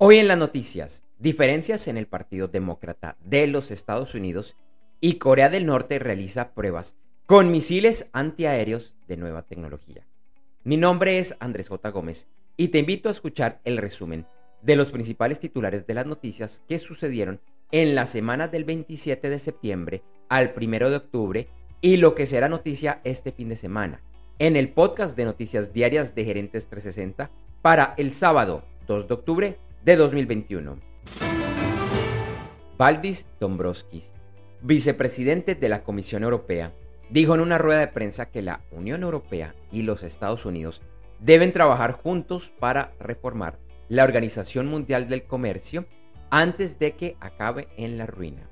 Hoy en las noticias, diferencias en el Partido Demócrata de los Estados Unidos y Corea del Norte realiza pruebas con misiles antiaéreos de nueva tecnología. Mi nombre es Andrés J. Gómez y te invito a escuchar el resumen de los principales titulares de las noticias que sucedieron en la semana del 27 de septiembre al 1 de octubre y lo que será noticia este fin de semana en el podcast de noticias diarias de Gerentes 360 para el sábado 2 de octubre de 2021. Valdis Dombrovskis, vicepresidente de la Comisión Europea, dijo en una rueda de prensa que la Unión Europea y los Estados Unidos deben trabajar juntos para reformar la Organización Mundial del Comercio antes de que acabe en la ruina.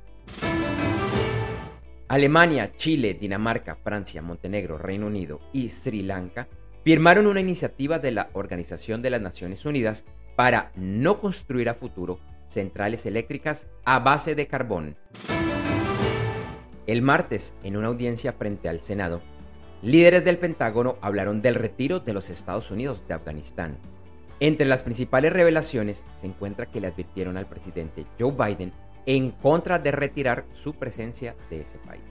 Alemania, Chile, Dinamarca, Francia, Montenegro, Reino Unido y Sri Lanka firmaron una iniciativa de la Organización de las Naciones Unidas para no construir a futuro centrales eléctricas a base de carbón. El martes, en una audiencia frente al Senado, líderes del Pentágono hablaron del retiro de los Estados Unidos de Afganistán. Entre las principales revelaciones se encuentra que le advirtieron al presidente Joe Biden en contra de retirar su presencia de ese país.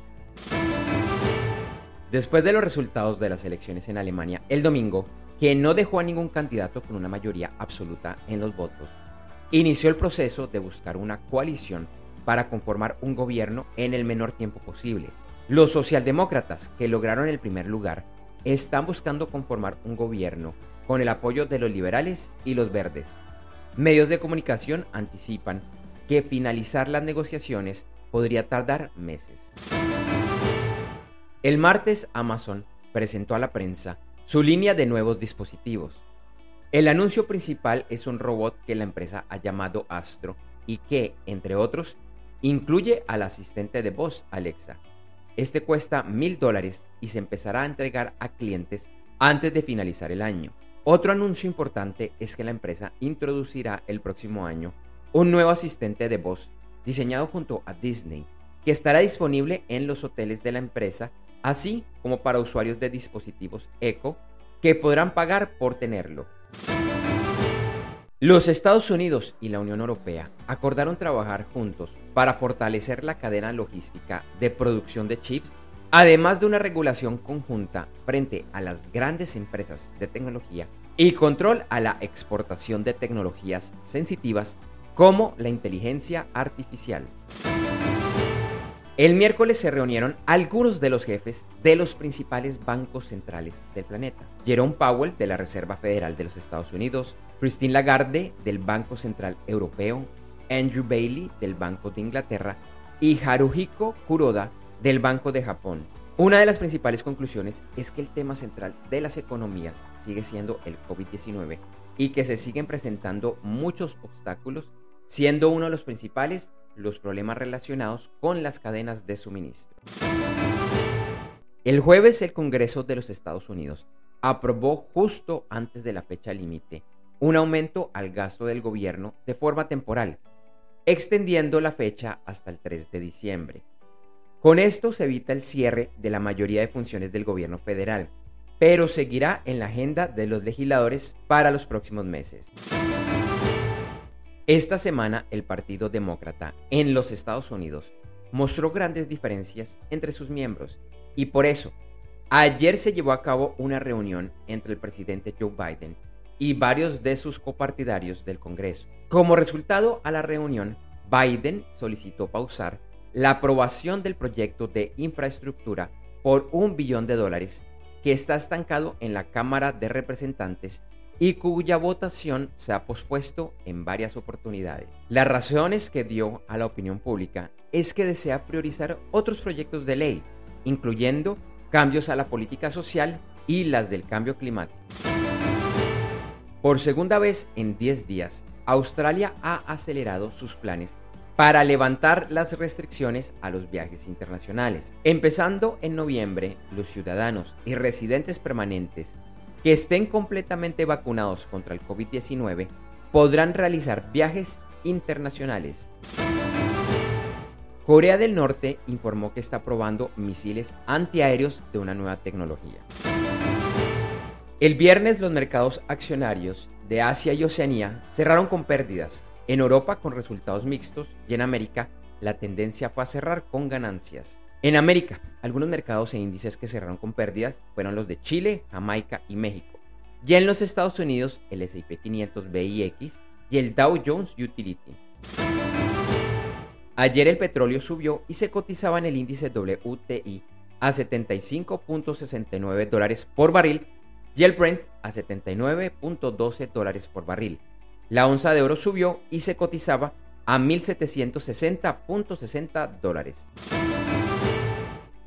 Después de los resultados de las elecciones en Alemania el domingo, que no dejó a ningún candidato con una mayoría absoluta en los votos, inició el proceso de buscar una coalición para conformar un gobierno en el menor tiempo posible. Los socialdemócratas, que lograron el primer lugar, están buscando conformar un gobierno con el apoyo de los liberales y los verdes. Medios de comunicación anticipan que finalizar las negociaciones podría tardar meses. El martes Amazon presentó a la prensa su línea de nuevos dispositivos. El anuncio principal es un robot que la empresa ha llamado Astro y que, entre otros, incluye al asistente de voz Alexa. Este cuesta mil dólares y se empezará a entregar a clientes antes de finalizar el año. Otro anuncio importante es que la empresa introducirá el próximo año un nuevo asistente de voz diseñado junto a Disney, que estará disponible en los hoteles de la empresa así como para usuarios de dispositivos Eco que podrán pagar por tenerlo. Los Estados Unidos y la Unión Europea acordaron trabajar juntos para fortalecer la cadena logística de producción de chips, además de una regulación conjunta frente a las grandes empresas de tecnología y control a la exportación de tecnologías sensitivas como la inteligencia artificial. El miércoles se reunieron algunos de los jefes de los principales bancos centrales del planeta. Jerome Powell de la Reserva Federal de los Estados Unidos, Christine Lagarde del Banco Central Europeo, Andrew Bailey del Banco de Inglaterra y Haruhiko Kuroda del Banco de Japón. Una de las principales conclusiones es que el tema central de las economías sigue siendo el COVID-19 y que se siguen presentando muchos obstáculos, siendo uno de los principales los problemas relacionados con las cadenas de suministro. El jueves el Congreso de los Estados Unidos aprobó justo antes de la fecha límite un aumento al gasto del gobierno de forma temporal, extendiendo la fecha hasta el 3 de diciembre. Con esto se evita el cierre de la mayoría de funciones del gobierno federal, pero seguirá en la agenda de los legisladores para los próximos meses. Esta semana el Partido Demócrata en los Estados Unidos mostró grandes diferencias entre sus miembros y por eso ayer se llevó a cabo una reunión entre el presidente Joe Biden y varios de sus copartidarios del Congreso. Como resultado a la reunión, Biden solicitó pausar la aprobación del proyecto de infraestructura por un billón de dólares que está estancado en la Cámara de Representantes y cuya votación se ha pospuesto en varias oportunidades. Las razones que dio a la opinión pública es que desea priorizar otros proyectos de ley, incluyendo cambios a la política social y las del cambio climático. Por segunda vez en 10 días, Australia ha acelerado sus planes para levantar las restricciones a los viajes internacionales. Empezando en noviembre, los ciudadanos y residentes permanentes que estén completamente vacunados contra el COVID-19 podrán realizar viajes internacionales. Corea del Norte informó que está probando misiles antiaéreos de una nueva tecnología. El viernes los mercados accionarios de Asia y Oceanía cerraron con pérdidas, en Europa con resultados mixtos y en América la tendencia fue a cerrar con ganancias. En América, algunos mercados e índices que cerraron con pérdidas fueron los de Chile, Jamaica y México. Ya en los Estados Unidos, el S&P 500 BIX y el Dow Jones Utility. Ayer el petróleo subió y se cotizaba en el índice WTI a 75.69 dólares por barril y el Brent a 79.12 dólares por barril. La onza de oro subió y se cotizaba a 1.760.60 dólares.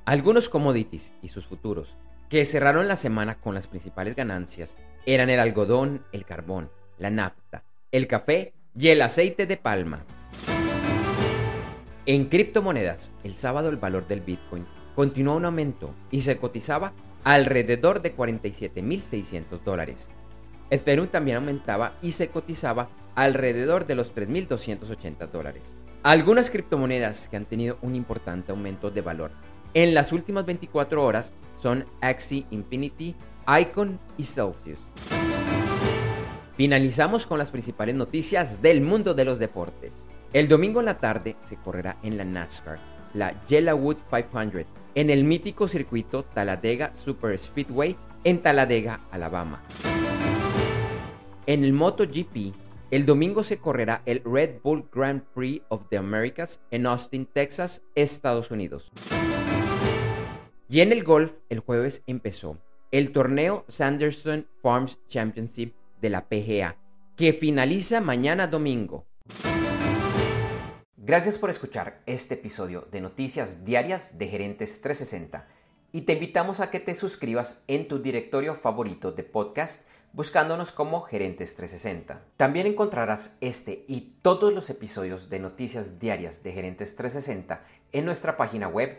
Algunos commodities y sus futuros que cerraron la semana con las principales ganancias eran el algodón, el carbón, la nafta, el café y el aceite de palma. En criptomonedas, el sábado el valor del Bitcoin continuó un aumento y se cotizaba alrededor de 47.600 dólares. Ethereum también aumentaba y se cotizaba alrededor de los 3.280 dólares. Algunas criptomonedas que han tenido un importante aumento de valor en las últimas 24 horas son Axie Infinity, Icon y Celsius. Finalizamos con las principales noticias del mundo de los deportes. El domingo en la tarde se correrá en la NASCAR, la Yellowwood 500, en el mítico circuito Talladega Super Speedway en Talladega, Alabama. En el MotoGP, el domingo se correrá el Red Bull Grand Prix of the Americas en Austin, Texas, Estados Unidos. Y en el golf, el jueves empezó el torneo Sanderson Farms Championship de la PGA, que finaliza mañana domingo. Gracias por escuchar este episodio de Noticias Diarias de Gerentes 360 y te invitamos a que te suscribas en tu directorio favorito de podcast buscándonos como Gerentes 360. También encontrarás este y todos los episodios de Noticias Diarias de Gerentes 360 en nuestra página web